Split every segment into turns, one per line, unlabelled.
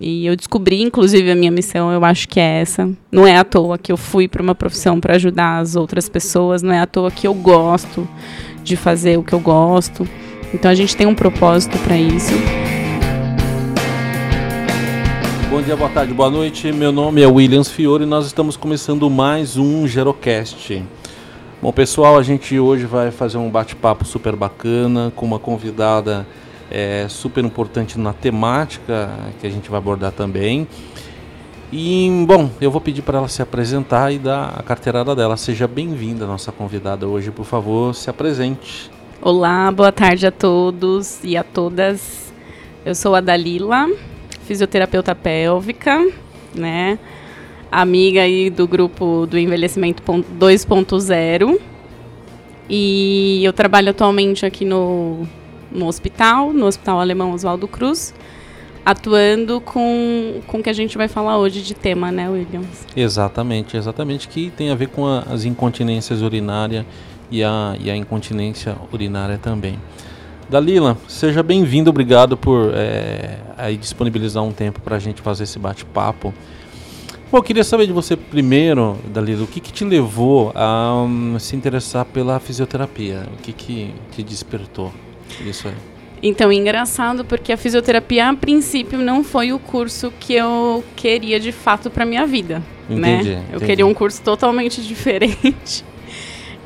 E eu descobri, inclusive, a minha missão, eu acho que é essa. Não é à toa que eu fui para uma profissão para ajudar as outras pessoas, não é à toa que eu gosto de fazer o que eu gosto. Então a gente tem um propósito para isso.
Bom dia, boa tarde, boa noite. Meu nome é Williams Fiore e nós estamos começando mais um Gerocast. Bom, pessoal, a gente hoje vai fazer um bate-papo super bacana com uma convidada é, super importante na temática que a gente vai abordar também. E, bom, eu vou pedir para ela se apresentar e dar a carteirada dela. Seja bem-vinda, nossa convidada hoje, por favor, se apresente.
Olá, boa tarde a todos e a todas. Eu sou a Dalila, fisioterapeuta pélvica, né? Amiga aí do grupo do envelhecimento 2.0. E eu trabalho atualmente aqui no no hospital, no Hospital Alemão Oswaldo Cruz, atuando com, com o que a gente vai falar hoje de tema, né, Williams?
Exatamente, exatamente, que tem a ver com a, as incontinências urinárias e a, e a incontinência urinária também. Dalila, seja bem-vindo, obrigado por é, aí disponibilizar um tempo para a gente fazer esse bate-papo. Bom, eu queria saber de você primeiro, Dalila, o que, que te levou a um, se interessar pela fisioterapia? O que, que te despertou? Isso aí.
Então, engraçado porque a fisioterapia, a princípio, não foi o curso que eu queria de fato para minha vida. Entendi, né? Eu entendi. queria um curso totalmente diferente,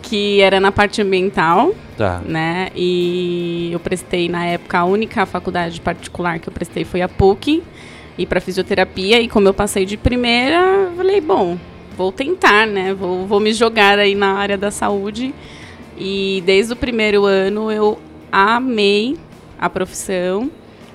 que era na parte ambiental. Tá. Né? E eu prestei, na época, a única faculdade particular que eu prestei foi a PUC, e para fisioterapia. E como eu passei de primeira, eu falei, bom, vou tentar, né? Vou, vou me jogar aí na área da saúde. E desde o primeiro ano eu amei a profissão,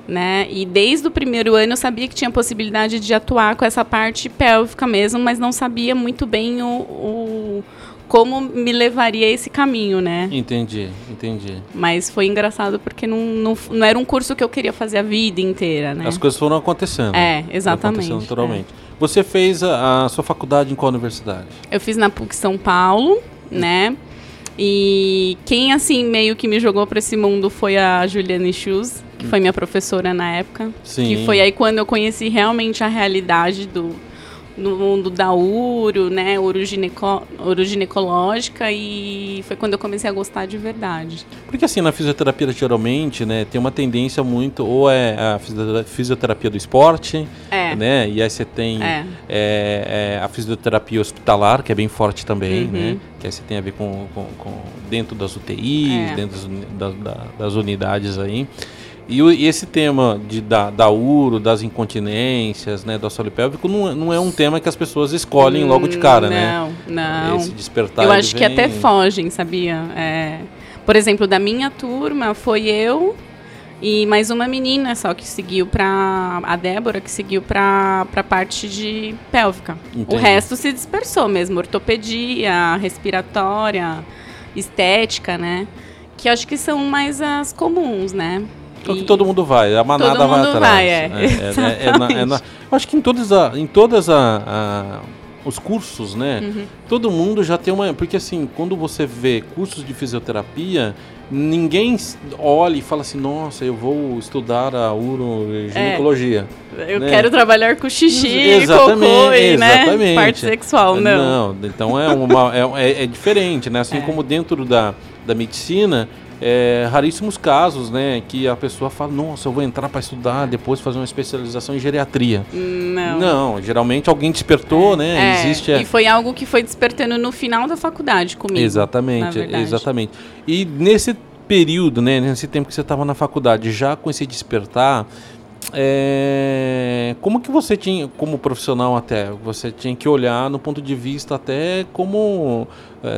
né? E desde o primeiro ano eu sabia que tinha possibilidade de atuar com essa parte pélvica mesmo, mas não sabia muito bem o, o como me levaria esse caminho, né?
Entendi, entendi.
Mas foi engraçado porque não, não, não era um curso que eu queria fazer a vida inteira, né?
As coisas foram acontecendo.
É, exatamente.
Acontecendo naturalmente. É. Você fez a, a, sua faculdade em qual universidade?
Eu fiz na PUC São Paulo, né? E quem, assim, meio que me jogou para esse mundo foi a Juliane Schultz, que foi minha professora na época. Sim. Que foi aí quando eu conheci realmente a realidade do, no mundo da uro, né, urogineco, uroginecológica e foi quando eu comecei a gostar de verdade.
Porque assim, na fisioterapia geralmente, né, tem uma tendência muito, ou é a fisioterapia do esporte, é. né, e aí você tem é. É, é a fisioterapia hospitalar, que é bem forte também, uhum. né, que aí você tem a ver com, com, com dentro das UTIs, é. dentro das, das, das unidades aí. E, e, esse tema de, da, da uro, das incontinências, né, do assoalho pélvico, não, é, não é um tema que as pessoas escolhem logo de cara,
não,
né?
Não, não.
Esse despertar.
Eu acho vem... que até fogem, sabia? É, por exemplo, da minha turma, foi eu e mais uma menina só que seguiu para a Débora que seguiu para a parte de pélvica. Entendi. O resto se dispersou mesmo, ortopedia, respiratória, estética, né? Que acho que são mais as comuns, né?
Então que todo mundo vai, a manada vai atrás. Vai,
é. É, é,
é, na, é na, eu acho que em todas, a, em todas a, a os cursos, né? Uhum. Todo mundo já tem uma. Porque assim, quando você vê cursos de fisioterapia, ninguém olha e fala assim, nossa, eu vou estudar a uroginecologia.
É, eu né? quero trabalhar com xixi, exatamente, cocô e, né? exatamente. parte sexual, não.
Não, então é, uma, é, é, diferente, né? Assim como dentro da, da medicina, é, raríssimos casos, né, que a pessoa fala, nossa, eu vou entrar para estudar, depois fazer uma especialização em geriatria.
Não.
Não, geralmente alguém despertou, é. né?
É, Existe. E foi algo que foi despertando no final da faculdade comigo.
Exatamente, exatamente. E nesse período, né, nesse tempo que você estava na faculdade, já com esse despertar, é, como que você tinha, como profissional até, você tinha que olhar no ponto de vista até como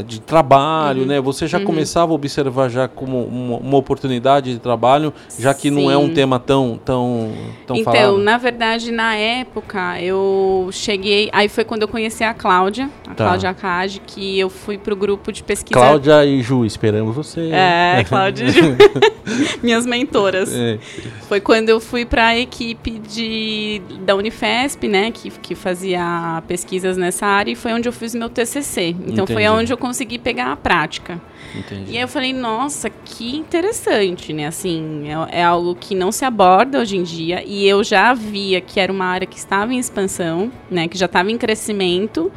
de trabalho, uhum. né? Você já uhum. começava a observar já como uma, uma, oportunidade de trabalho, já que Sim. não é um tema tão tão tão
Então,
falado.
na verdade, na época eu cheguei, aí foi quando eu conheci a Cláudia, a tá. Cláudia Acage, que eu fui pro grupo de pesquisa.
Cláudia e Ju, esperamos você.
É, Cláudia e Ju. Minhas mentoras. É. Foi quando eu fui para a equipe de da Unifesp, né, que, que fazia pesquisas nessa área e foi onde eu fiz meu TCC. Então Entendi. foi onde eu consegui pegar a prática. Entendi. E aí eu falei, nossa, que interessante, né? Assim, é, é, algo que não se aborda hoje em dia e eu já via que era uma área que estava em expansão, né, que já estava em crescimento.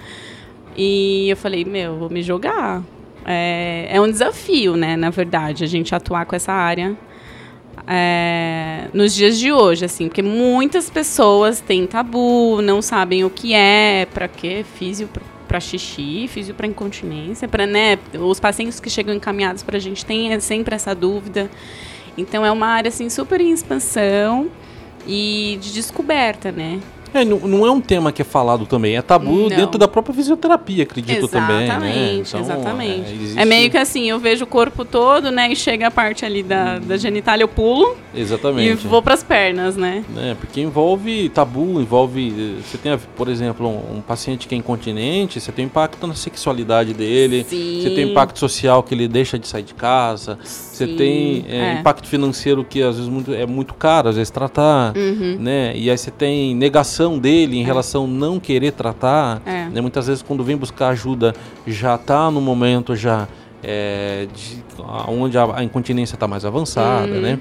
E eu falei, meu, vou me jogar. É, é um desafio, né, na verdade, a gente atuar com essa área é, nos dias de hoje, assim, porque muitas pessoas têm tabu, não sabem o que é, para quê, físio para xixi, físio para incontinência, para né, os pacientes que chegam encaminhados para a gente têm sempre essa dúvida. Então é uma área assim super em expansão e de descoberta, né?
É, não, não, é um tema que é falado também, é tabu não. dentro da própria fisioterapia, acredito
exatamente,
também.
Né? Então, exatamente. É, existe... é, meio que assim, eu vejo o corpo todo, né? E chega a parte ali da, da genitália, eu pulo.
Exatamente.
E vou para as pernas, né?
É, porque envolve tabu, envolve. Você tem, por exemplo, um, um, paciente que é incontinente, você tem impacto na sexualidade dele, Sim. você tem impacto social que ele deixa de sair de casa, Sim. você tem é, é. impacto financeiro que às vezes muito, é muito caro, às vezes tratar, uhum. né? E aí você tem negação dele em é. relação a não querer tratar, é. né? muitas vezes quando vem buscar ajuda já está no momento já é, de, onde a, a incontinência está mais avançada, hum. né?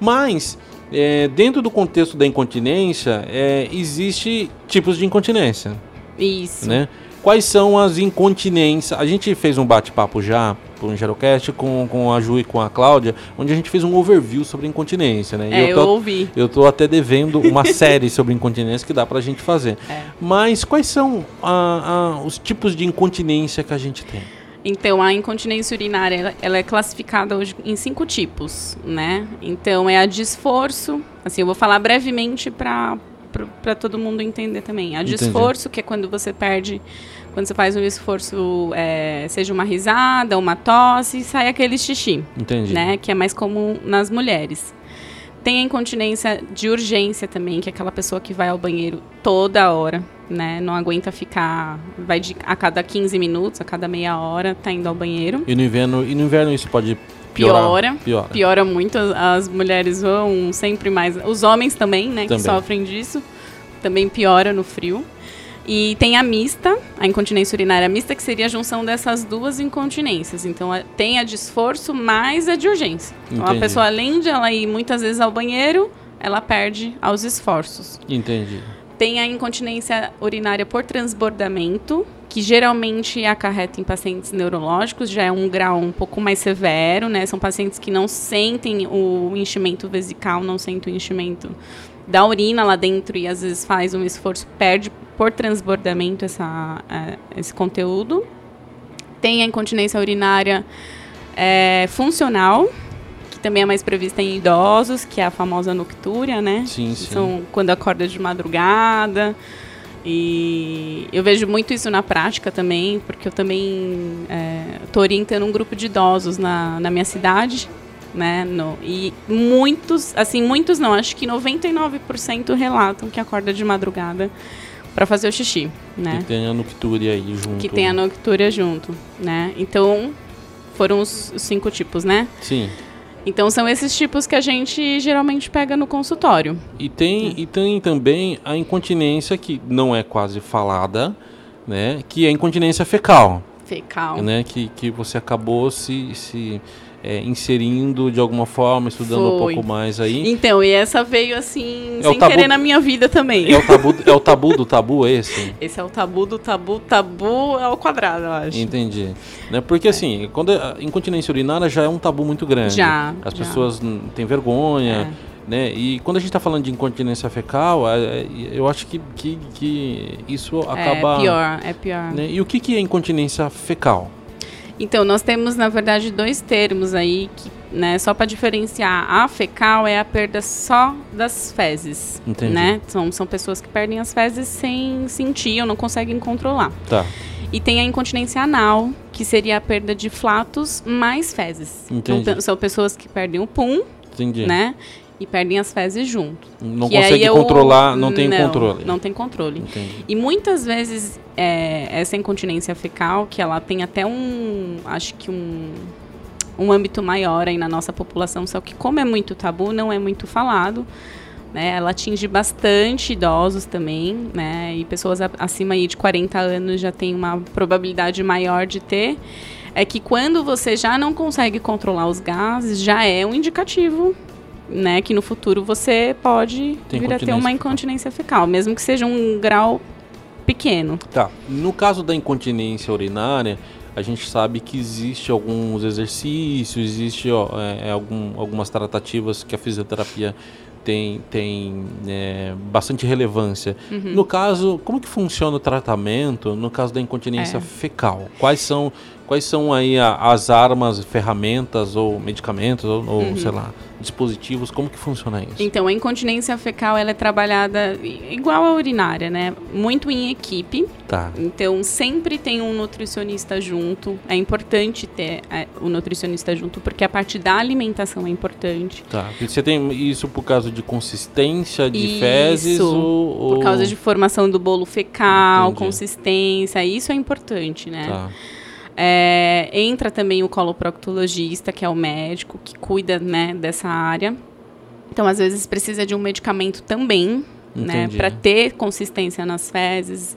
Mas é, dentro do contexto da incontinência é, existe tipos de incontinência.
Isso.
Né? Quais são as incontinências? A gente fez um bate-papo já por um Gerocast com, com a Ju e com a Cláudia, onde a gente fez um overview sobre incontinência, né?
É, eu, tô, eu ouvi.
Eu tô até devendo uma série sobre incontinência que dá pra gente fazer. É. Mas quais são a, a, os tipos de incontinência que a gente tem?
Então, a incontinência urinária, ela é classificada hoje em cinco tipos, né? Então, é a de esforço, assim, eu vou falar brevemente para para todo mundo entender também. A de Entendi. esforço, que é quando você perde, quando você faz um esforço, é, seja uma risada, uma tosse, sai aquele xixi.
Entendi.
Né, que é mais comum nas mulheres. Tem a incontinência de urgência também, que é aquela pessoa que vai ao banheiro toda hora, né? Não aguenta ficar. Vai de, a cada 15 minutos, a cada meia hora, tá indo ao banheiro.
E no inverno, e no inverno isso pode
piora, piora. Piora muito. As mulheres vão sempre mais. Os homens também, né? Também. Que sofrem disso. Também piora no frio. E tem a mista, a incontinência urinária mista, que seria a junção dessas duas incontinências. Então, tem a de esforço mais a de urgência. Entendi. Então, a pessoa, além de ela ir muitas vezes ao banheiro, ela perde aos esforços.
Entendi.
Tem a incontinência urinária por transbordamento, que geralmente acarreta em pacientes neurológicos, já é um grau um pouco mais severo, né? São pacientes que não sentem o enchimento vesical, não sentem o enchimento da urina lá dentro e às vezes faz um esforço, perde por transbordamento essa, é, esse conteúdo. Tem a incontinência urinária é, funcional, que também é mais prevista em idosos, que é a famosa noctúria, né?
Sim, sim.
São quando acorda de madrugada. E eu vejo muito isso na prática também, porque eu também estou é, orientando um grupo de idosos na, na minha cidade, né? No, e muitos, assim, muitos não, acho que 99% relatam que acorda de madrugada para fazer o xixi, né?
Que tem a noctúria aí junto.
Que tem a noctúria junto, né? Então, foram os, os cinco tipos, né?
Sim.
Então são esses tipos que a gente geralmente pega no consultório.
E tem, e tem também a incontinência que não é quase falada, né? Que é a incontinência fecal.
Fecal.
Né? Que, que você acabou se, se é, inserindo de alguma forma, estudando Foi. um pouco mais aí.
Então, e essa veio assim, é sem tabu, querer na minha vida também.
É o, tabu, é o tabu do tabu esse?
Esse é o tabu do tabu, tabu é o quadrado, eu acho.
Entendi. Né? Porque é. assim, quando incontinência urinária já é um tabu muito grande.
Já.
As
já.
pessoas têm vergonha. É. Né? E quando a gente está falando de incontinência fecal, é, é, eu acho que, que, que isso acaba.
É pior, é pior.
Né? E o que, que é incontinência fecal?
Então, nós temos, na verdade, dois termos aí, que, né, só para diferenciar. A fecal é a perda só das fezes.
Entendi.
Né? São, são pessoas que perdem as fezes sem sentir ou não conseguem controlar.
Tá.
E tem a incontinência anal, que seria a perda de flatos mais fezes.
Entendi.
Então, são pessoas que perdem o pum,
Entendi.
né? E perdem as fezes junto.
Não consegue eu, controlar, não tem
não,
controle.
Não tem controle. Entendi. E muitas vezes é, essa incontinência fecal, que ela tem até um, acho que um, um âmbito maior aí na nossa população, só que como é muito tabu, não é muito falado. né? Ela atinge bastante idosos também, né? E pessoas acima aí de 40 anos já tem uma probabilidade maior de ter. É que quando você já não consegue controlar os gases, já é um indicativo né, que no futuro você pode Tem vir a ter uma incontinência fecal, mesmo que seja um grau pequeno.
Tá. No caso da incontinência urinária, a gente sabe que existe alguns exercícios, existe ó, é, é, algum, algumas tratativas que a fisioterapia tem, tem é, bastante relevância. Uhum. No caso, como que funciona o tratamento no caso da incontinência é. fecal? Quais são, quais são aí a, as armas, ferramentas ou medicamentos ou, ou uhum. sei lá, dispositivos, como que funciona isso?
Então, a incontinência fecal ela é trabalhada igual a urinária, né? Muito em equipe.
Tá.
Então, sempre tem um nutricionista junto. É importante ter é, o nutricionista junto, porque a parte da alimentação é importante.
Tá. Você tem isso por causa de consistência de isso, fezes ou,
por causa de formação do bolo fecal, Entendi. consistência, isso é importante, né? Tá. É, entra também o coloproctologista, que é o médico que cuida né, dessa área. Então, às vezes, precisa de um medicamento também, né, para ter consistência nas fezes.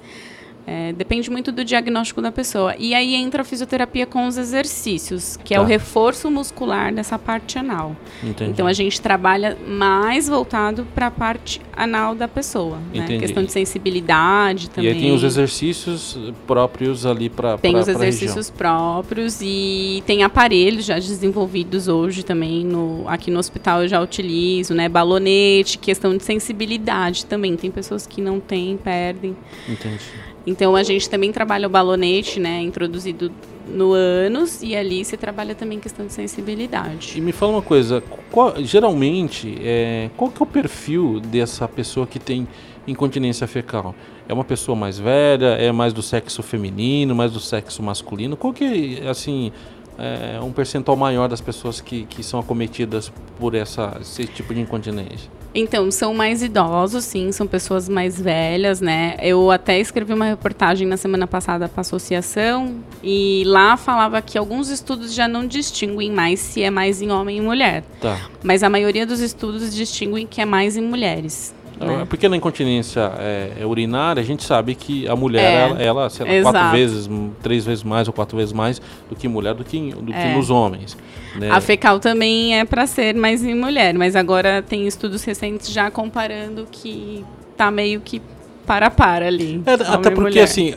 É, depende muito do diagnóstico da pessoa. E aí entra a fisioterapia com os exercícios, que tá. é o tá. reforço muscular dessa parte anal. Entendi. Então a gente trabalha mais voltado para a parte anal da pessoa. Né? Questão de sensibilidade também.
E aí tem os exercícios próprios ali para
Tem pra, os exercícios próprios e tem aparelhos já desenvolvidos hoje também. No, aqui no hospital eu já utilizo, né? Balonete, questão de sensibilidade também. Tem pessoas que não têm, perdem.
Entendi.
Então a gente também trabalha o balonete, né, introduzido no ânus e ali se trabalha também questão de sensibilidade.
E me fala uma coisa, qual, geralmente, é, qual que é o perfil dessa pessoa que tem incontinência fecal? É uma pessoa mais velha, é mais do sexo feminino, mais do sexo masculino? Qual que é, assim, é, um percentual maior das pessoas que, que são acometidas por essa, esse tipo de incontinência?
Então, são mais idosos, sim, são pessoas mais velhas, né? Eu até escrevi uma reportagem na semana passada para a associação e lá falava que alguns estudos já não distinguem mais se é mais em homem e mulher.
Tá.
Mas a maioria dos estudos distinguem que é mais em mulheres.
Né? Porque na incontinência é, é, urinária, a gente sabe que a mulher, é, ela, ela sei lá, quatro vezes, três vezes mais ou quatro vezes mais do que mulher, do que, do é. que nos homens.
Né? A fecal também é para ser mais em mulher, mas agora tem estudos recentes já comparando que tá meio que para para ali.
É, até porque mulher. assim,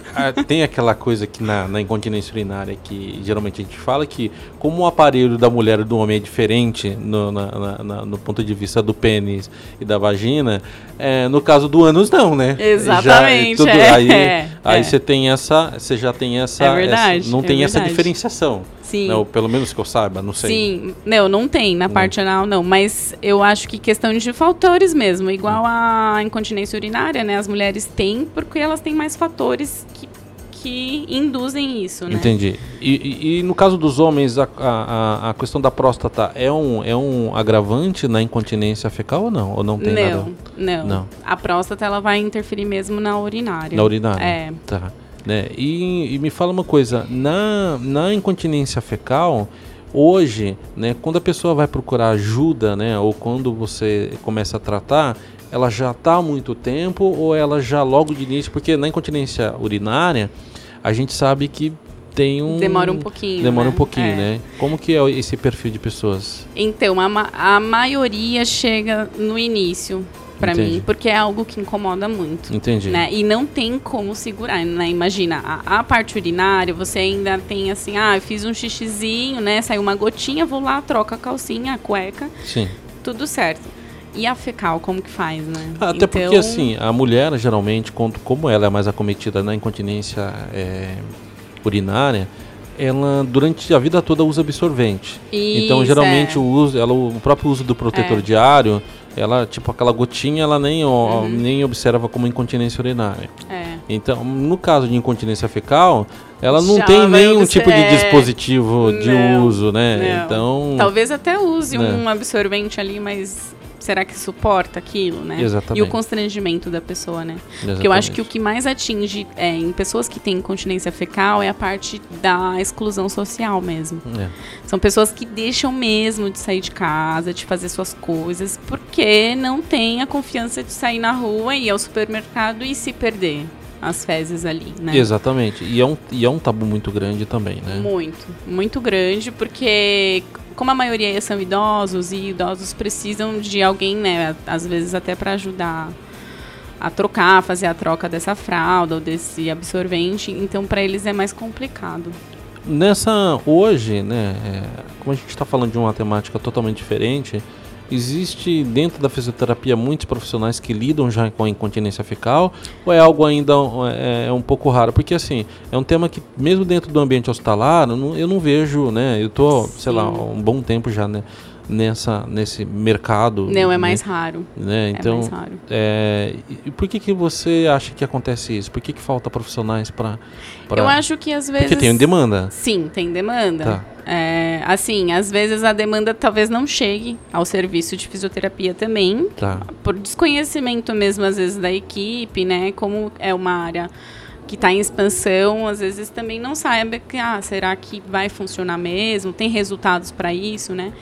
tem aquela coisa que na, na, incontinência urinária que geralmente a gente fala que como o aparelho da mulher e do homem é diferente no, na, na, no ponto de vista do pênis e da vagina, é, no caso do ânus não, né?
Exatamente.
Já, tudo, é, aí é, aí você tem essa, você já tem essa,
é verdade,
essa não tem
é
essa diferenciação.
Sim. Não,
pelo menos que eu saiba, não sei.
Sim, não, não tem na parte anal, não. Mas eu acho que questão de fatores mesmo. Igual a incontinência urinária, né? As mulheres têm, porque elas têm mais fatores que, que induzem isso, né?
Entendi. E, e, e no caso dos homens, a, a, a, questão da próstata é um, é um agravante na incontinência fecal ou não? Ou não tem
não,
nada?
Não, não. A próstata, ela vai interferir mesmo na urinária.
Na urinária?
É.
Tá. Né? E, e, me fala uma coisa, na, na incontinência fecal, hoje, né, quando a pessoa vai procurar ajuda, né, ou quando você começa a tratar, ela já está há muito tempo ou ela já logo de início, porque na incontinência urinária, a gente sabe que tem um
demora um pouquinho
demora né? um pouquinho é. né como que é esse perfil de pessoas
então a, a maioria chega no início para mim, porque é algo que incomoda muito.
Entendi.
Né? E não tem como segurar, né? Imagina, a, a, parte urinária, você ainda tem assim, ah, eu fiz um xixizinho, né? Saiu uma gotinha, vou lá, troca a calcinha, a cueca.
Sim.
Tudo certo. E a fecal, como que faz, né?
Ah, até então... porque, assim, a mulher, geralmente, como ela é mais acometida na incontinência é, urinária, ela durante a vida toda usa absorvente.
Isso,
então geralmente é. o uso, ela, o próprio uso do protetor é. diário, ela tipo aquela gotinha, ela nem uhum. nem observa como incontinência urinária.
É.
Então, no caso de incontinência fecal, ela não Já tem nenhum tipo de dispositivo de uso, né?
Não. Então, talvez até use né? um absorvente ali, mas será que suporta aquilo, né? Exatamente. E o constrangimento da pessoa, né? Exatamente. Porque eu acho que o que mais atinge é, em pessoas que têm incontinência fecal é a parte da exclusão social mesmo. É. São pessoas que deixam mesmo de sair de casa, de fazer suas coisas, porque não tem a confiança de sair na rua e ir ao supermercado e se perder as fezes ali, né?
Exatamente. E é um, e é um tabu muito grande também, né?
Muito, muito grande, porque como a maioria são idosos e idosos precisam de alguém, né, às vezes até para ajudar a trocar, fazer a troca dessa fralda ou desse absorvente, então para eles é mais complicado.
Nessa hoje, né, é, como a gente está falando de uma temática totalmente diferente, Existe dentro da fisioterapia muitos profissionais que lidam já com a incontinência fecal ou é algo ainda é, é um pouco raro? Porque assim, é um tema que mesmo dentro do ambiente hospitalar, eu não, eu não vejo, né? Eu tô, sei lá, um bom tempo já, né? nessa nesse mercado.
Não, é mais né? raro.
Né? Então, é mais raro. É, e por que, que você acha que acontece isso? Por que, que falta profissionais para.
Eu acho que às vezes.
Porque tem demanda.
Sim, tem demanda. Tá. É, assim, às vezes a demanda talvez não chegue ao serviço de fisioterapia também. Tá. Por desconhecimento mesmo, às vezes, da equipe, né? Como é uma área que está em expansão, às vezes também não sabe que, ah, será que vai funcionar mesmo? Tem resultados para isso, né?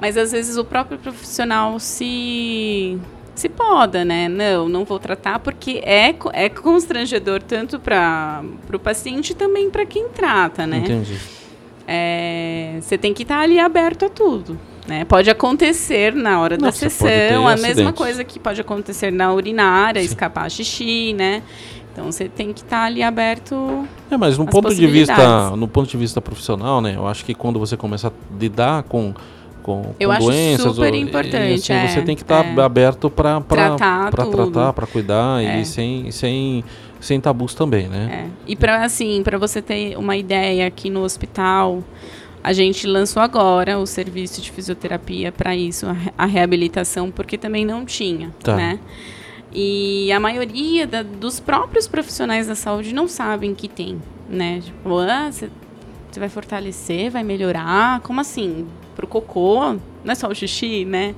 Mas às vezes o próprio profissional se se poda, né? Não, não vou tratar porque é, é constrangedor tanto para o paciente e também para quem trata, né?
Entendi.
É, você tem que estar tá ali aberto a tudo. Né? Pode acontecer na hora Nossa, da sessão, a mesma coisa que pode acontecer na urinária, Sim. escapar xixi, né? Então você tem que estar tá ali aberto.
É, mas no ponto de vista, no ponto de vista profissional, né? Eu acho que quando você começa a lidar com com, com
eu
doenças.
Acho super importante. Assim,
é, você tem que estar tá é. aberto para tratar, tratar para cuidar é. e sem, sem, sem tabus também, né?
É. E para assim, para você ter uma ideia aqui no hospital, a gente lançou agora o serviço de fisioterapia para isso, a, reabilitação, porque também não tinha, tá. né? E a maioria da, dos próprios profissionais da saúde não sabem que tem, né? Tipo, ah, você vai fortalecer, vai melhorar, como assim? pro cocô, não é só o xixi, né?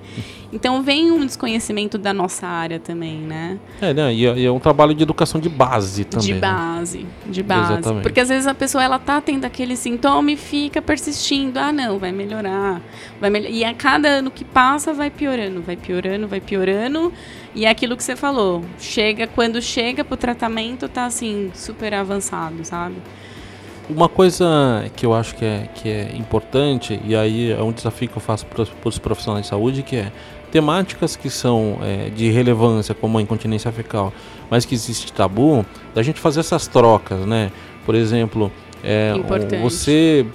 Então vem um desconhecimento da nossa área também, né?
É, né? E é, é um trabalho de educação de base também.
De né? base, né? de base. Exatamente. Porque às vezes a pessoa ela tá tendo aquele sintoma e fica persistindo. Ah, não, vai melhorar. Vai mel e a cada ano que passa vai piorando, vai piorando, vai piorando. E é aquilo que você falou. Chega, quando chega pro tratamento, tá assim, super avançado, sabe?
Uma coisa que eu acho que é, que é importante, e aí é um desafio que eu faço para os profissionais de saúde, que é temáticas que são é, de relevância, como a incontinência fecal, mas que existe tabu, da gente fazer essas trocas, né? Por exemplo, é, você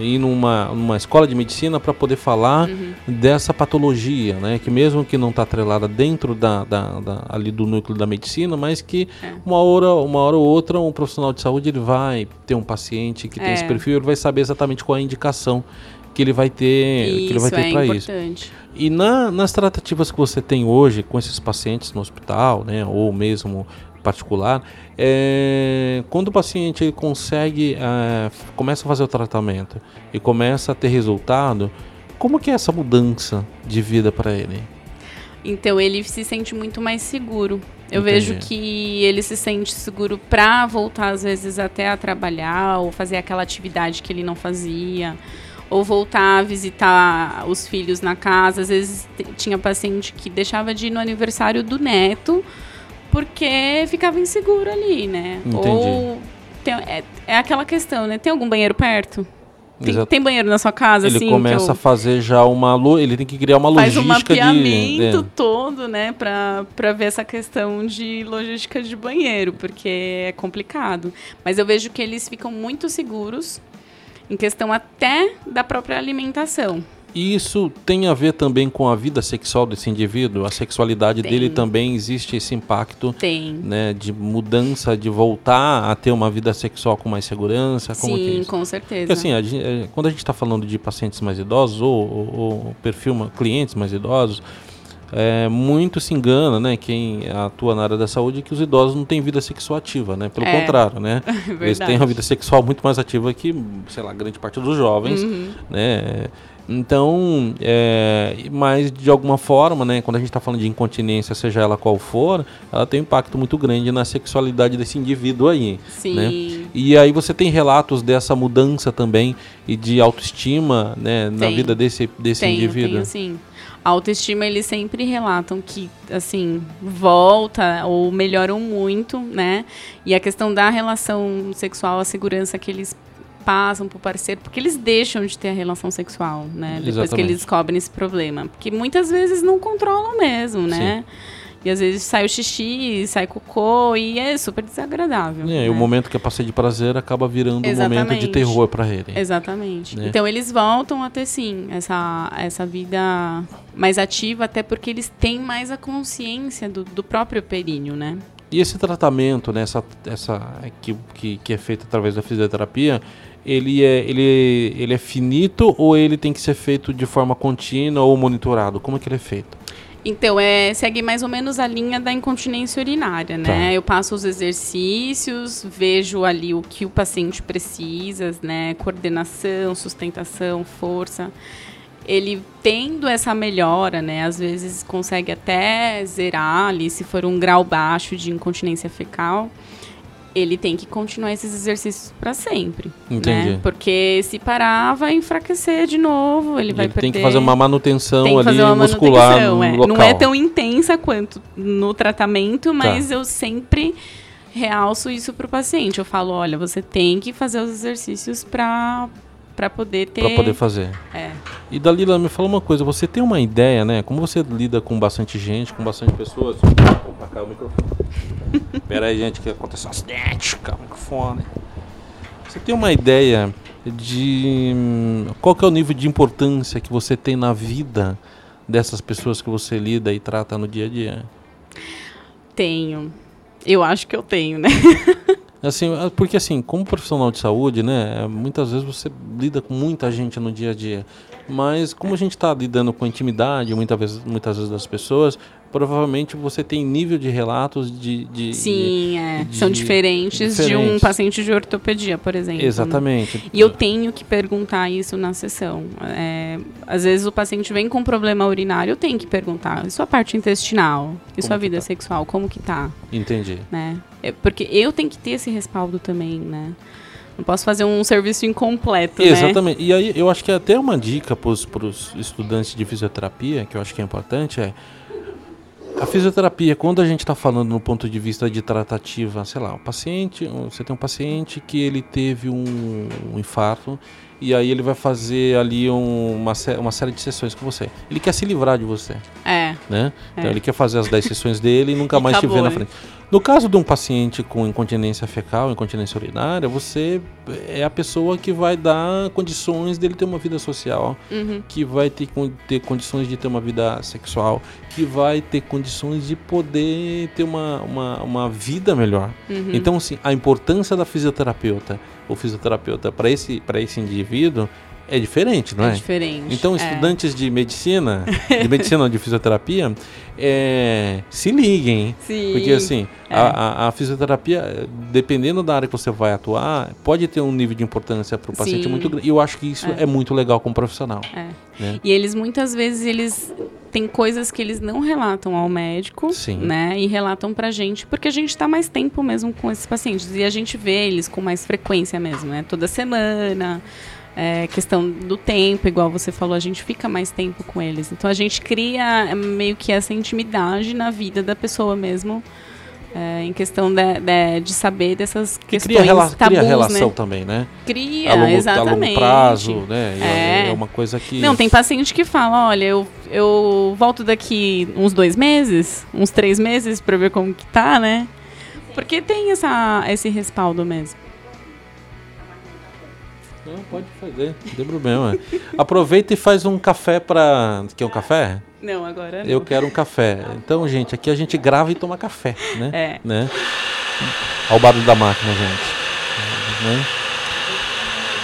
ir numa, numa escola de medicina para poder falar uhum. dessa patologia, né? Que mesmo que não está atrelada dentro da, da, da, ali do núcleo da medicina, mas que é. uma hora, uma hora ou outra um profissional de saúde ele vai ter um paciente que é. tem esse é. perfil, ele vai saber exatamente qual é a indicação que ele vai ter, isso, que ele vai ter é para isso. E na, nas tratativas que você tem hoje com esses pacientes no hospital, né, ou mesmo particular, é, quando o paciente ele consegue, é, começa a fazer o tratamento e começa a ter resultado, como que é essa mudança de vida para ele?
Então ele se sente muito mais seguro. Eu Entendi. vejo que ele se sente seguro para voltar às vezes até a trabalhar ou fazer aquela atividade que ele não fazia ou voltar a visitar os filhos na casa. Às vezes tinha paciente que deixava de ir no aniversário do neto porque ficava inseguro ali, né? Entendi. Ou tem, é, é aquela questão, né? Tem algum banheiro perto? Tem, tem, banheiro na sua casa,
ele
assim?
Ele começa eu... a fazer já uma... Ele tem que criar uma
Faz
logística
Faz um mapeamento de, é. todo, né? Pra, pra ver essa questão de logística de banheiro, porque é complicado. Mas eu vejo que eles ficam muito seguros em questão até da própria alimentação.
E isso tem a ver também com a vida sexual desse indivíduo? A sexualidade tem. dele também existe esse impacto
tem.
Né, de mudança, de voltar a ter uma vida sexual com mais segurança? Como
Sim, é com certeza.
Porque, assim, a gente, é, quando a gente está falando de pacientes mais idosos ou, ou, ou perfil clientes mais idosos, é, muito se engana, né, quem atua na área da saúde, que os idosos não têm vida sexual ativa, né? Pelo é. contrário, né? Eles têm uma vida sexual muito mais ativa que, sei lá, grande parte dos jovens, uhum. né? Então, é, mas de alguma forma, né, quando a gente está falando de incontinência, seja ela qual for, ela tem um impacto muito grande na sexualidade desse indivíduo aí.
Sim.
Né? E aí você tem relatos dessa mudança também e de autoestima né, na vida desse, desse
tenho,
indivíduo?
Tenho, sim. A autoestima, eles sempre relatam que, assim, volta ou melhoram muito, né? E a questão da relação sexual, a segurança que eles passam pro parceiro, porque eles deixam de ter a relação sexual, né? Depois Exatamente. que eles descobrem esse problema. Porque muitas vezes não controlam mesmo, né? Sim. E às vezes sai o xixi, sai cocô e é super desagradável. É,
né? E o momento que é passeio de prazer acaba virando Exatamente. um momento de terror para ele.
Exatamente. Né? Então eles voltam a ter sim essa, essa vida mais ativa, até porque eles têm mais a consciência do, do próprio períneo, né?
E esse tratamento, né, essa, essa que, que, que é feito através da fisioterapia, ele é, ele, ele é finito ou ele tem que ser feito de forma contínua ou monitorado? Como é que ele é feito?
Então, é, segue mais ou menos a linha da incontinência urinária, né? Tá. Eu passo os exercícios, vejo ali o que o paciente precisa, né? Coordenação, sustentação, força. Ele tendo essa melhora, né? Às vezes consegue até zerar ali, se for um grau baixo de incontinência fecal ele tem que continuar esses exercícios para sempre. Entendi. Né? Porque se parar, vai enfraquecer de novo, ele, ele vai perder.
Tem que fazer uma manutenção ali uma muscular manutenção, no é.
local. Não é tão intensa quanto no tratamento, mas tá. eu sempre realço isso para o paciente. Eu falo, olha, você tem que fazer os exercícios para para poder ter.
Para poder fazer.
É.
E Dalila, me fala uma coisa. Você tem uma ideia, né? Como você lida com bastante gente, com bastante pessoas? Opa, caiu o microfone. Pera aí, gente, que aconteceu um acidente. Caiu o microfone. Você tem uma ideia de hum, qual que é o nível de importância que você tem na vida dessas pessoas que você lida e trata no dia a dia?
Tenho. Eu acho que eu tenho, né?
Assim, é, porque assim, como profissional de saúde, né, muitas vezes você lida com muita gente no dia a dia. Mas como a gente está lidando com a intimidade, muitas vezes, muitas vezes das pessoas, provavelmente você tem nível de relatos de. de
Sim, é. De, São diferentes, diferentes, de um paciente de ortopedia, por exemplo.
Exatamente. Né?
E eu tenho que perguntar isso na sessão. É, às vezes o paciente vem com problema urinário, eu tenho que perguntar. E sua parte intestinal? E sua vida tá? sexual? Como que tá?
Entendi.
Né? É, porque eu tenho que ter esse respaldo também, né? Não posso fazer um serviço incompleto,
Exatamente. Né? E aí eu acho que até uma dica para os estudantes de fisioterapia, que eu acho que é importante, é a fisioterapia, quando a gente está falando no ponto de vista de tratativa, sei lá, o paciente, você tem um paciente que ele teve um, um infarto e aí ele vai fazer ali um, uma, uma série de sessões com você. Ele quer se livrar de você.
É.
Né? Então é. ele quer fazer as 10 sessões dele e nunca e mais acabou, te ver na frente. No caso de um paciente com incontinência fecal, incontinência urinária, você é a pessoa que vai dar condições dele ter uma vida social, uhum. que vai ter, ter condições de ter uma vida sexual, que vai ter condições de poder ter uma, uma, uma vida melhor. Uhum. Então, assim, a importância da fisioterapeuta, o fisioterapeuta para esse, esse indivíduo é diferente, não é?
É diferente.
Então,
é.
estudantes de medicina, de medicina ou de fisioterapia, é, se liguem.
Sim.
Porque, assim, é. a, a, fisioterapia, dependendo da área que você vai atuar, pode ter um nível de importância para o paciente muito grande. E eu acho que isso é, é muito legal como profissional.
É. Né? E eles, muitas vezes, eles têm coisas que eles não relatam ao médico, Sim. né? E relatam pra gente, porque a gente está mais tempo mesmo com esses pacientes. E a gente vê eles com mais frequência mesmo, né? Toda semana é, questão do tempo, igual você falou, a gente fica mais tempo com eles. Então a gente cria é, meio que essa intimidade na vida da pessoa mesmo. É, em questão de, de, de, saber dessas questões
cria rela
tabus,
cria relação
né?
também, né?
Cria, a longo, exatamente. A longo
prazo, né? É. é. uma coisa que...
Não, tem paciente que fala, olha, eu, eu volto daqui uns dois meses, uns três meses para ver como que tá, né? Porque tem essa, esse respaldo mesmo.
Não, pode fazer, não tem problema. Aproveita e faz um café para. Quer um café?
Não, agora não.
Eu quero um café. Então, gente, aqui a gente grava e toma café, né?
É.
Né? Olha o barulho da máquina, gente. Né?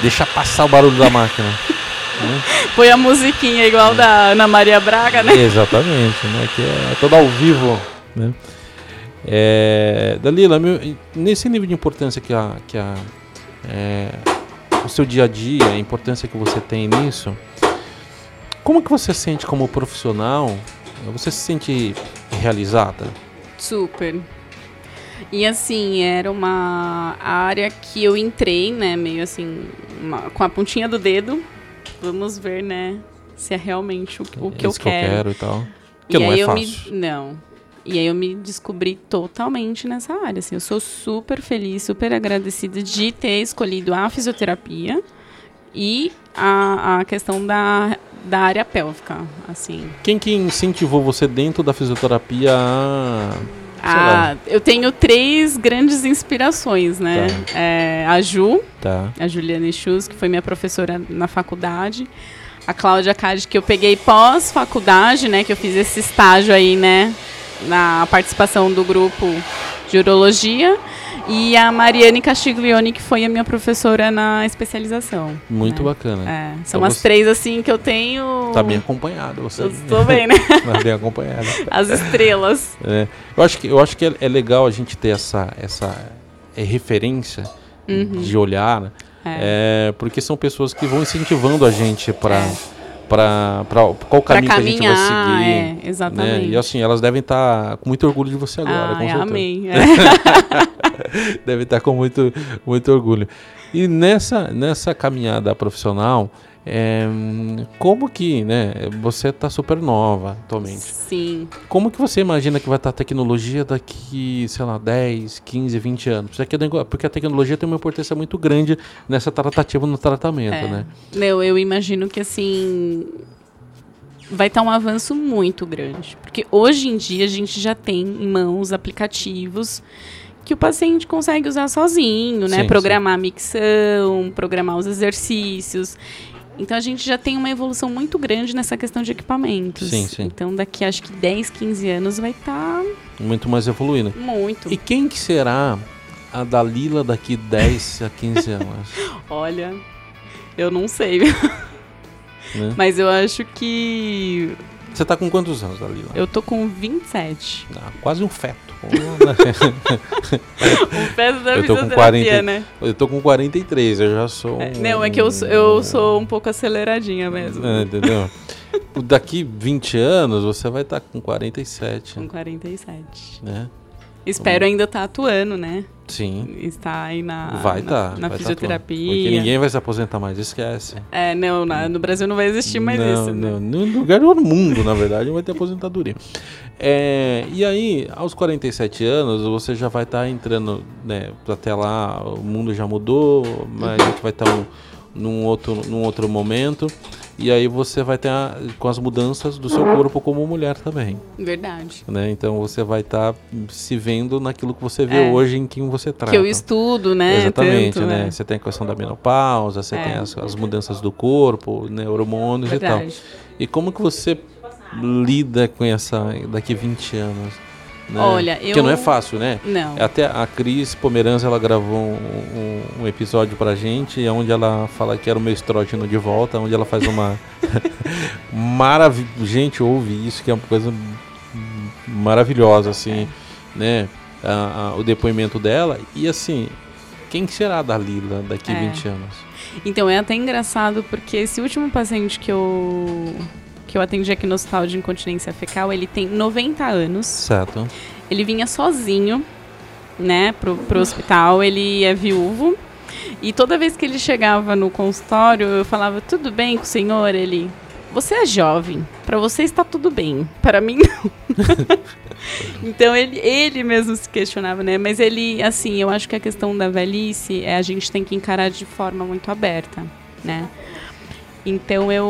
Deixa passar o barulho da máquina.
né? Põe a musiquinha igual é. da Ana Maria Braga, né?
Exatamente, né? Que é toda ao vivo, né? É, Dalila, meu, nesse nível de importância que a, que a é, o seu dia a dia, a importância que você tem nisso, como que você sente como profissional? Você se sente realizada?
Super. E assim, era uma área que eu entrei, né, meio assim, uma, com a pontinha do dedo. Vamos ver, né, se é realmente o, o que, eu, que quero. eu quero
e tal. Que e não é fácil.
Me, não. E aí eu me descobri totalmente nessa área. Assim, eu sou super feliz, super agradecida de ter escolhido a fisioterapia e a, a questão da, da área pélvica, assim.
Quem que incentivou você dentro da fisioterapia a...
Ah, eu tenho três grandes inspirações, né? Tá. É, a Ju, tá. a Juliana Schus, que foi minha professora na faculdade. A Cláudia Cade, que eu peguei pós-faculdade, né? Que eu fiz esse estágio aí, né? Na participação do grupo de urologia. E a Mariane Castiglione, que foi a minha professora na especialização.
Muito né? bacana.
É, são então as três, assim, que eu tenho...
Tá bem acompanhado, você.
Estou bem, né?
tá bem acompanhado.
As estrelas.
É. Eu acho que, eu acho que é, é legal a gente ter essa, essa é, referência uhum. de olhar, né? É. é. porque são pessoas que vão incentivando a gente para... Para qual caminho que a gente vai seguir. É,
exatamente.
Né? E assim, elas devem estar tá com muito orgulho de você agora,
ah,
com certeza.
Amém.
É. devem estar tá com muito, muito orgulho. E nessa, nessa caminhada profissional, é, como que, né, você está super nova atualmente.
Sim.
Como que você imagina que vai estar tá a tecnologia daqui, sei lá, 10, 15, 20 anos? Porque a tecnologia tem uma importância muito grande nessa tratativa no tratamento, é. né?
Meu, eu imagino que assim vai estar tá um avanço muito grande, porque hoje em dia a gente já tem em mãos aplicativos que o paciente consegue usar sozinho, né? Sim, programar sim. a micção, programar os exercícios. Então a gente já tem uma evolução muito grande nessa questão de equipamentos.
Sim, sim.
Então daqui acho que 10, 15 anos vai estar. Tá...
Muito mais evoluído.
Muito.
E quem que será a Dalila daqui 10 a 15 anos?
Olha, eu não sei. Né? Mas eu acho que.
Você tá com quantos anos, Dalila?
Eu tô com 27.
Ah, quase um feto.
Um peso da
eu tô com 40, né? Eu tô com 43, eu já sou.
É, não, é que eu, eu sou um pouco aceleradinha mesmo.
É, entendeu? Daqui 20 anos você vai estar tá com 47.
Com 47. Né? Espero ainda estar tá atuando, né?
Sim.
Está aí na,
vai
na,
tá,
na
vai
fisioterapia.
Tá porque ninguém vai se aposentar mais, esquece.
É, não, na, no Brasil não vai existir mais
não,
isso. Né?
Não, no lugar do mundo, na verdade, vai ter aposentadoria. É, e aí, aos 47 anos, você já vai estar tá entrando, né? Até lá, o mundo já mudou, mas a gente vai estar tá um, num, outro, num outro momento. E aí você vai ter a, com as mudanças do seu corpo como mulher também.
Verdade.
Né? Então você vai estar tá se vendo naquilo que você vê é. hoje em quem você trata.
Que eu estudo, né?
Exatamente, Tanto, né? né? Você tem a questão da menopausa, você é. tem as, as, mudanças do corpo, né? hormônios Verdade. e tal. E como que você lida com essa daqui 20 anos? Né?
Olha, eu...
Porque não é fácil, né?
Não.
Até a Cris Pomeranz, ela gravou um, um, um, episódio pra gente, onde ela fala que era o meu estrógeno de volta, onde ela faz uma... Maravilha... Gente, ouve isso, que é uma coisa maravilhosa, assim, é. né? A, a, o depoimento dela. E assim, quem será da Lila daqui é. 20 anos?
Então, é até engraçado, porque esse último paciente que eu que eu atendi aqui no Hospital de Incontinência Fecal, ele tem 90 anos.
Certo.
Ele vinha sozinho, né, pro, pro hospital, ele é viúvo. E toda vez que ele chegava no consultório, eu falava, tudo bem com o senhor? Ele, você é jovem, para você está tudo bem, para mim não. então ele, ele mesmo se questionava, né? Mas ele, assim, eu acho que a questão da velhice é a gente tem que encarar de forma muito aberta, né? Então eu.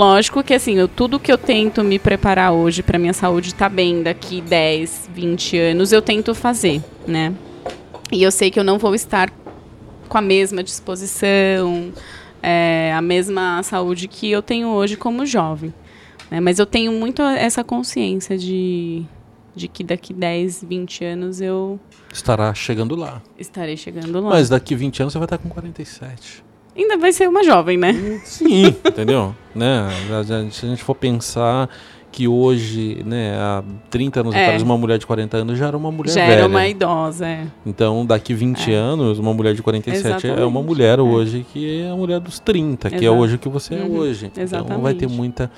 Lógico que assim, eu, tudo que eu tento me preparar hoje para minha saúde estar tá bem daqui 10, 20 anos, eu tento fazer, né? E eu sei que eu não vou estar com a mesma disposição, é, a mesma saúde que eu tenho hoje como jovem. Né? Mas eu tenho muito essa consciência de, de que daqui 10, 20 anos eu.
Estará chegando lá.
Estarei chegando lá.
Mas daqui 20 anos você vai estar com 47
ainda vai ser uma jovem, né?
Sim, entendeu? né? Se a gente for pensar que hoje, né, há 30 anos é. atrás, uma mulher de 40 anos já era uma mulher
já
velha. Já
era uma idosa, é.
Então, daqui 20 é. anos, uma mulher de 47 Exatamente. é uma mulher é. hoje que é a mulher dos 30, Exato. que é hoje o que você é uhum. hoje.
Exatamente.
Então, vai ter muita...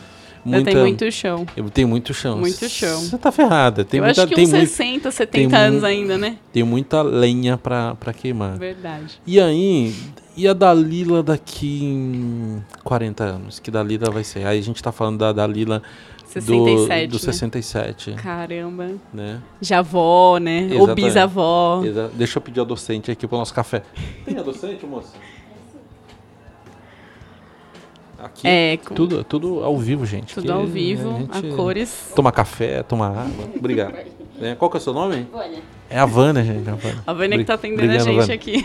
Muita,
tenho muito chão.
Eu tenho muito chão.
Muito chão.
Você tá ferrada. Tem
eu
muita,
acho que
tem
uns 60, 70 anos ainda, né?
Tem muita lenha pra, pra queimar.
Verdade.
E aí, e a Dalila daqui em 40 anos? Que Dalila vai ser? Aí a gente tá falando da Dalila 67, do, do né? 67.
Caramba.
Né?
Já avó, né? Exatamente. Ou bisavó.
Exa Deixa eu pedir a docente aqui pro nosso café. Tem a docente, moça? Aqui, é, com... tudo, tudo ao vivo, gente.
Tudo ao vivo, a, a, cores.
Toma café, toma água. Obrigado. é, qual que é o seu nome? Vânia. É a Vânia, gente. A Vânia,
a Vânia que tá atendendo a gente Vânia. aqui.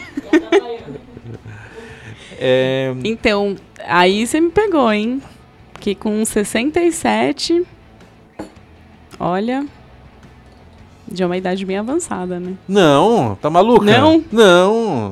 É... Então, aí você me pegou, hein? que com 67, olha, de uma idade bem avançada, né?
Não, tá maluca?
Não?
Não.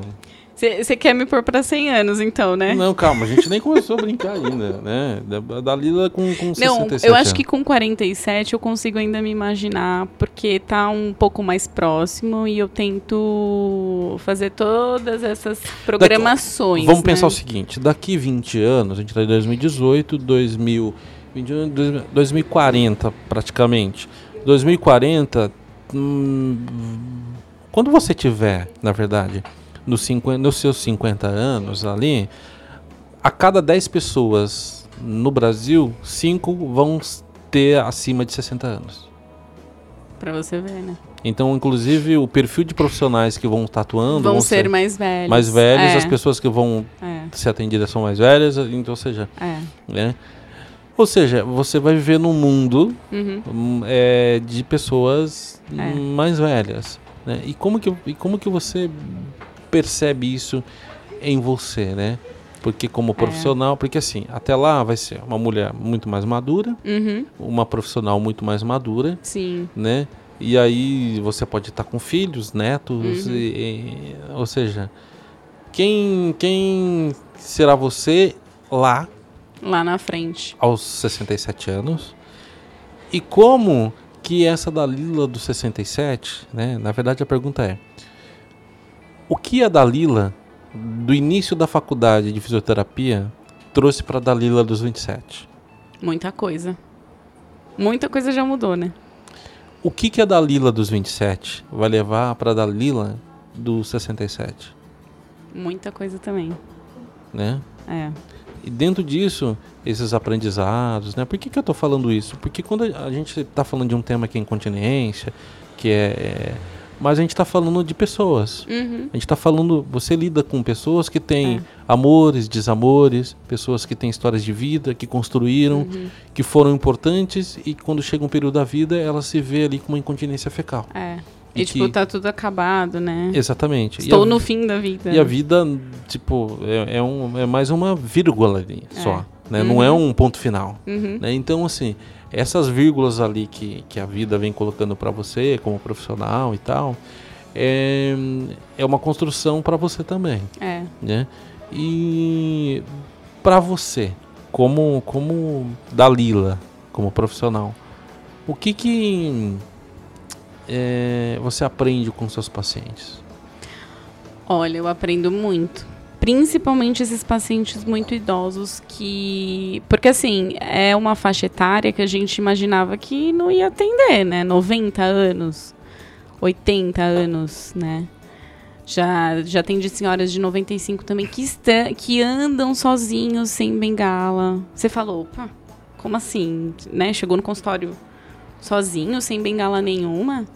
Você quer me pôr pra 100 anos, então, né?
Não, calma, a gente nem começou a brincar ainda, né? Da, da Lila com, com Não,
eu acho que com 47 eu consigo ainda me imaginar, porque tá um pouco mais próximo e eu tento fazer todas essas programações. Daqui,
vamos
né?
pensar o seguinte: daqui 20 anos, a gente tá em 2018, 2021, 2040 praticamente. 2040, hum, quando você tiver, na verdade nos, 50, nos seus 50 anos ali, a cada 10 pessoas no Brasil, 5 vão ter acima de 60 anos.
Para você ver, né?
Então, inclusive, o perfil de profissionais que vão tatuando
vão, vão ser, ser, mais velhos.
Mais velhos, é. as pessoas que vão é. ser atendidas são mais velhas, então, ou seja,
é.
né? Ou seja, você vai viver num mundo uhum. Hum, é, de pessoas é. mais velhas. Né? E, como que, e como que você percebe isso em você, né? Porque como é. profissional, é. porque assim, até lá vai ser uma mulher muito mais madura,
uhum.
uma profissional muito mais madura,
Sim.
né? E aí você pode estar com filhos, netos, uhum. e, e, ou seja, quem quem será você lá?
Lá na frente.
Aos 67 anos. E como que essa Dalila dos 67, né? Na verdade a pergunta é: o que a Dalila, do início da faculdade de fisioterapia, trouxe para a Dalila dos 27?
Muita coisa. Muita coisa já mudou, né?
O que, que a Dalila dos 27 vai levar para a Dalila dos 67?
Muita coisa também.
Né?
É.
E dentro disso, esses aprendizados, né? Por que, que eu estou falando isso? Porque quando a gente está falando de um tema que é incontinência, que é, é mas a gente está falando de pessoas.
Uhum.
A gente está falando, você lida com pessoas que têm é. amores, desamores, pessoas que têm histórias de vida, que construíram, uhum. que foram importantes e quando chega um período da vida, ela se vê ali com uma incontinência fecal.
É. E, e tipo, que... tá tudo acabado, né?
Exatamente.
Estou a... no fim da vida.
E a vida, tipo, é, é, um, é mais uma vírgula ali é. só. Né? Uhum. Não é um ponto final.
Uhum.
Né? Então, assim, essas vírgulas ali que, que a vida vem colocando para você como profissional e tal, é, é uma construção para você também.
É.
Né? E para você, como, como Dalila, como profissional, o que que é, você aprende com seus pacientes?
Olha, eu aprendo muito principalmente esses pacientes muito idosos que. Porque, assim, é uma faixa etária que a gente imaginava que não ia atender, né? 90 anos, 80 anos, né? Já, já atendi senhoras de 95 também que, está, que andam sozinhos, sem bengala. Você falou, opa, como assim? Né? Chegou no consultório sozinho, sem bengala nenhuma?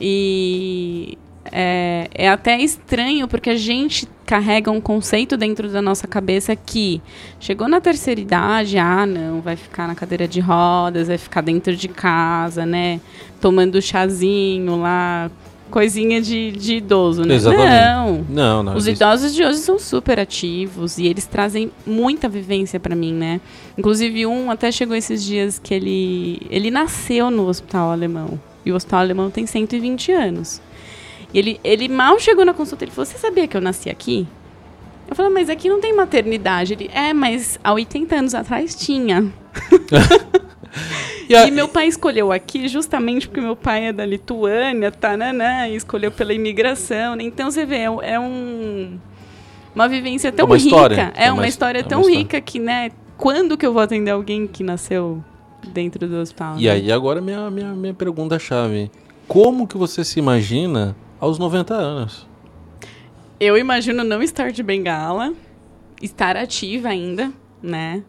E é, é até estranho porque a gente carrega um conceito dentro da nossa cabeça que chegou na terceira idade, ah, não, vai ficar na cadeira de rodas, vai ficar dentro de casa, né? Tomando chazinho lá, coisinha de, de idoso, né?
Exatamente. Não. Não, não.
Os idosos de hoje são super ativos e eles trazem muita vivência para mim, né? Inclusive um até chegou esses dias que ele ele nasceu no hospital alemão. E o hospital alemão tem 120 anos. Ele, ele mal chegou na consulta, ele falou, você sabia que eu nasci aqui? Eu falei, mas aqui não tem maternidade. Ele, é, mas há 80 anos atrás tinha. e, a... e, meu pai escolheu aqui justamente porque meu pai é da Lituânia, tá, né, né, e escolheu pela imigração. Né? Então você vê, é, é um uma vivência tão é uma rica, história. é, é uma, uma história é tão uma rica que, né, quando que eu vou atender alguém que nasceu dentro do hospital?
E né? aí agora minha minha minha pergunta chave, como que você se imagina aos 90 anos?
Eu imagino não estar de bengala, estar ativa ainda, né?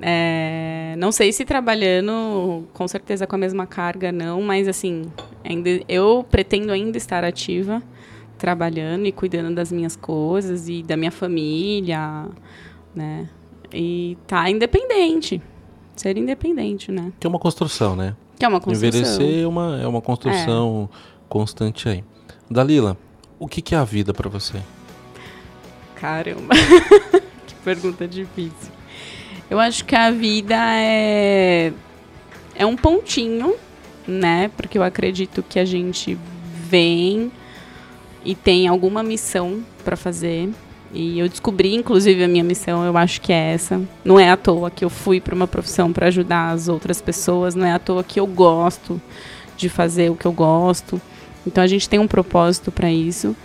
É, não sei se trabalhando com certeza com a mesma carga, não, mas assim, ainda, eu pretendo ainda estar ativa, trabalhando e cuidando das minhas coisas e da minha família, né? E tá independente, ser independente, né?
Que é uma construção, né?
Que é uma construção.
Envelhecer é uma, é uma construção é. constante aí. Dalila, o que, que é a vida para você?
Caramba, que pergunta difícil. Eu acho que a vida é é um pontinho, né? Porque eu acredito que a gente vem e tem alguma missão para fazer. E eu descobri, inclusive, a minha missão, eu acho que é essa. Não é à toa que eu fui para uma profissão para ajudar as outras pessoas, não é à toa que eu gosto de fazer o que eu gosto. Então a gente tem um propósito para isso.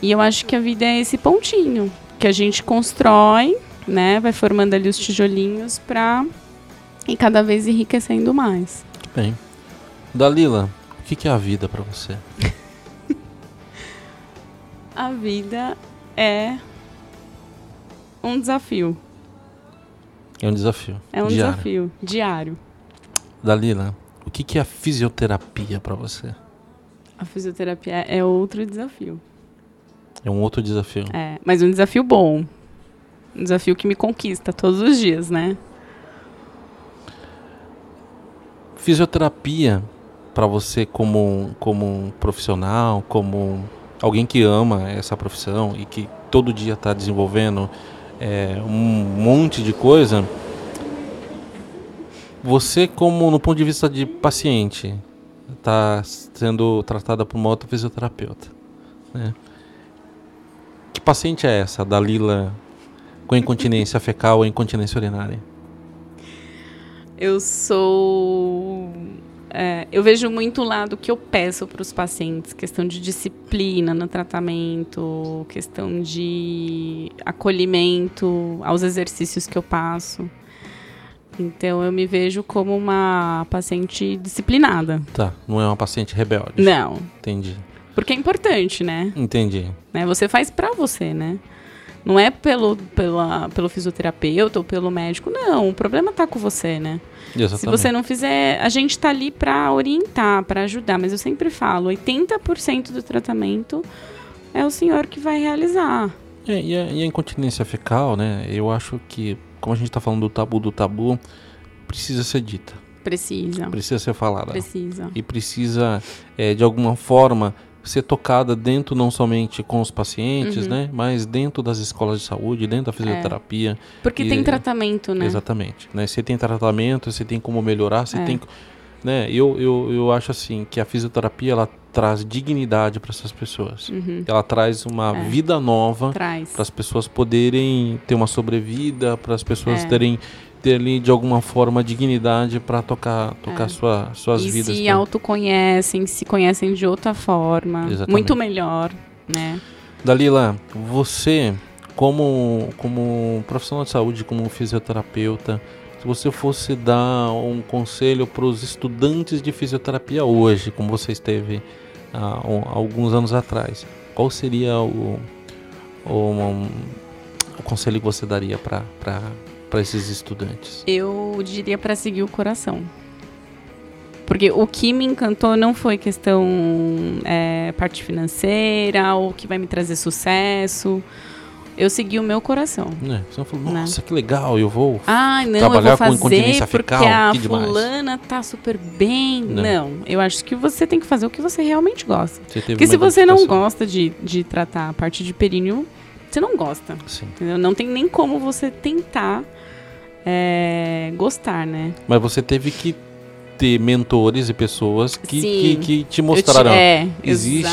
E eu acho que a vida é esse pontinho que a gente constrói, né? Vai formando ali os tijolinhos para ir cada vez enriquecendo mais.
Bem. Dalila, o que é a vida para você?
a vida é um desafio.
É um desafio.
É um diário. desafio diário.
Dalila, o que é a fisioterapia para você?
A fisioterapia é outro desafio.
É um outro desafio.
É, mas um desafio bom. Um desafio que me conquista todos os dias, né?
Fisioterapia para você como como um profissional, como alguém que ama essa profissão e que todo dia está desenvolvendo é, um monte de coisa. Você como no ponto de vista de paciente, está sendo tratada por uma outra fisioterapeuta. Né? Que paciente é essa, Dalila, com incontinência fecal ou incontinência urinária?
Eu sou. É, eu vejo muito o lado que eu peço para os pacientes, questão de disciplina no tratamento, questão de acolhimento aos exercícios que eu passo. Então eu me vejo como uma paciente disciplinada.
Tá, não é uma paciente rebelde.
Não.
Entendi.
Porque é importante, né?
Entendi.
Né? Você faz pra você, né? Não é pelo, pela, pelo fisioterapeuta ou pelo médico, não. O problema tá com você, né? Exatamente. Se você não fizer, a gente tá ali para orientar, para ajudar, mas eu sempre falo, 80% do tratamento é o senhor que vai realizar.
É, e, a, e a incontinência fecal, né? Eu acho que como a gente está falando do tabu do tabu, precisa ser dita.
Precisa.
Precisa ser falada.
Precisa.
E precisa, é, de alguma forma, ser tocada dentro não somente com os pacientes, uhum. né, mas dentro das escolas de saúde, dentro da fisioterapia. É.
Porque e, tem tratamento, né?
Exatamente. Né? Você tem tratamento, você tem como melhorar, você é. tem né? Eu, eu, eu acho assim que a fisioterapia ela traz dignidade para essas pessoas. Uhum. Ela traz uma é. vida nova para as pessoas poderem ter uma sobrevida, para as pessoas é. terem ter ali de alguma forma dignidade para tocar tocar é. sua, suas
e
vidas.
Se tá? autoconhecem, se conhecem de outra forma, Exatamente. muito melhor, né?
Dalila, você como como profissional de saúde, como fisioterapeuta, se você fosse dar um conselho para os estudantes de fisioterapia hoje, como você esteve há, alguns anos atrás, qual seria o, o, um, o conselho que você daria para esses estudantes?
Eu diria para seguir o coração. Porque o que me encantou não foi questão é, parte financeira ou que vai me trazer sucesso eu segui o meu coração.
É, você falou, né? nossa, né? que legal, eu vou
ah, não, trabalhar eu vou fazer com incontinência porque fecal, a fulana tá super bem. Não. não. eu acho que você tem que fazer o que você realmente gosta. Você porque se você não gosta de, de tratar a parte de períneo, você não gosta. Sim. Entendeu? Não tem nem como você tentar é, gostar, né?
Mas você teve que ter mentores e pessoas que, que, que, te mostrarão. Te, é, Existe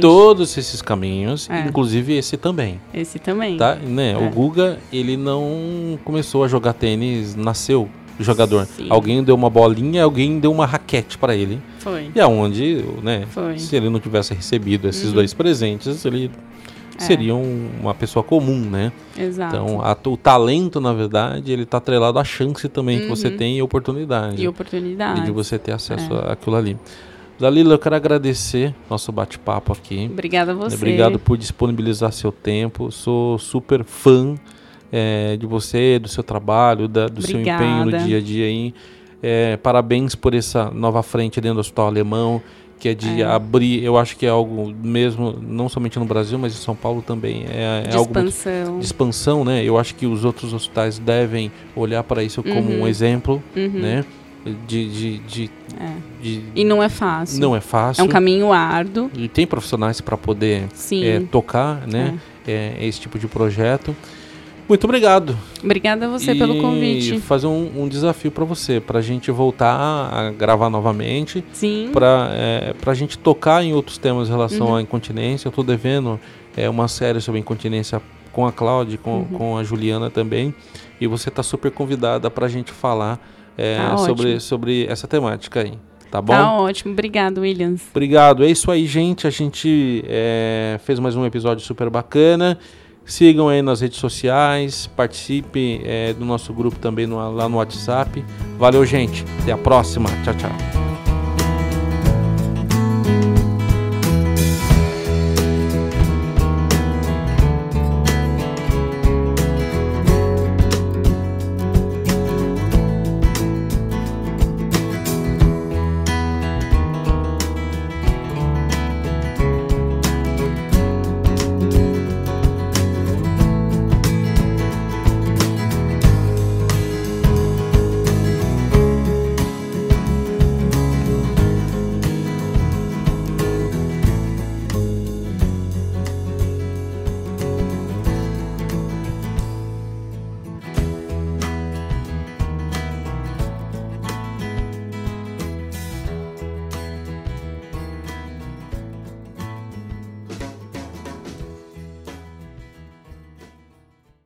todos esses caminhos, é. inclusive esse também.
Esse também.
Tá? Né? É. O Guga, ele não começou a jogar tênis, nasceu jogador. Sim. Alguém deu uma bolinha, alguém deu uma raquete para ele.
Foi.
E aonde, né? Foi. Se ele não tivesse recebido esses uhum. dois presentes, ele é. seria um, uma pessoa comum, né?
Exato.
Então, a, o talento, na verdade, ele está atrelado à chance também uhum. que você uhum. tem e oportunidade.
E oportunidade.
de você ter acesso é. àquilo ali. Dalila, eu quero agradecer nosso bate-papo aqui.
Obrigada a você.
Obrigado por disponibilizar seu tempo. Sou super fã é, de você, do seu trabalho, da, do Obrigada. seu empenho no dia a dia aí. É, parabéns por essa nova frente dentro do Hospital Alemão que é de é. abrir, eu acho que é algo mesmo, não somente no Brasil, mas em São Paulo também. É, é de algo
expansão.
Muito, de expansão, né? Eu acho que os outros hospitais devem olhar para isso como uhum. um exemplo, uhum. né? De, de, de,
é. de, E não é fácil.
Não é fácil.
É um caminho árduo.
E tem profissionais para poder é, tocar, né? É. esse tipo de projeto. Muito obrigado.
Obrigada a você e pelo convite.
fazer um, um desafio para você, para a gente voltar a gravar novamente.
Sim.
Para é, a gente tocar em outros temas em relação uhum. à incontinência. Eu estou devendo é, uma série sobre incontinência com a Cláudia, com, uhum. com a Juliana também. E você está super convidada para a gente falar é, tá sobre, sobre essa temática aí. Tá bom?
Tá ótimo. Obrigado, Williams.
Obrigado. É isso aí, gente. A gente é, fez mais um episódio super bacana. Sigam aí nas redes sociais, participe é, do nosso grupo também no, lá no WhatsApp. Valeu, gente. Até a próxima. Tchau, tchau.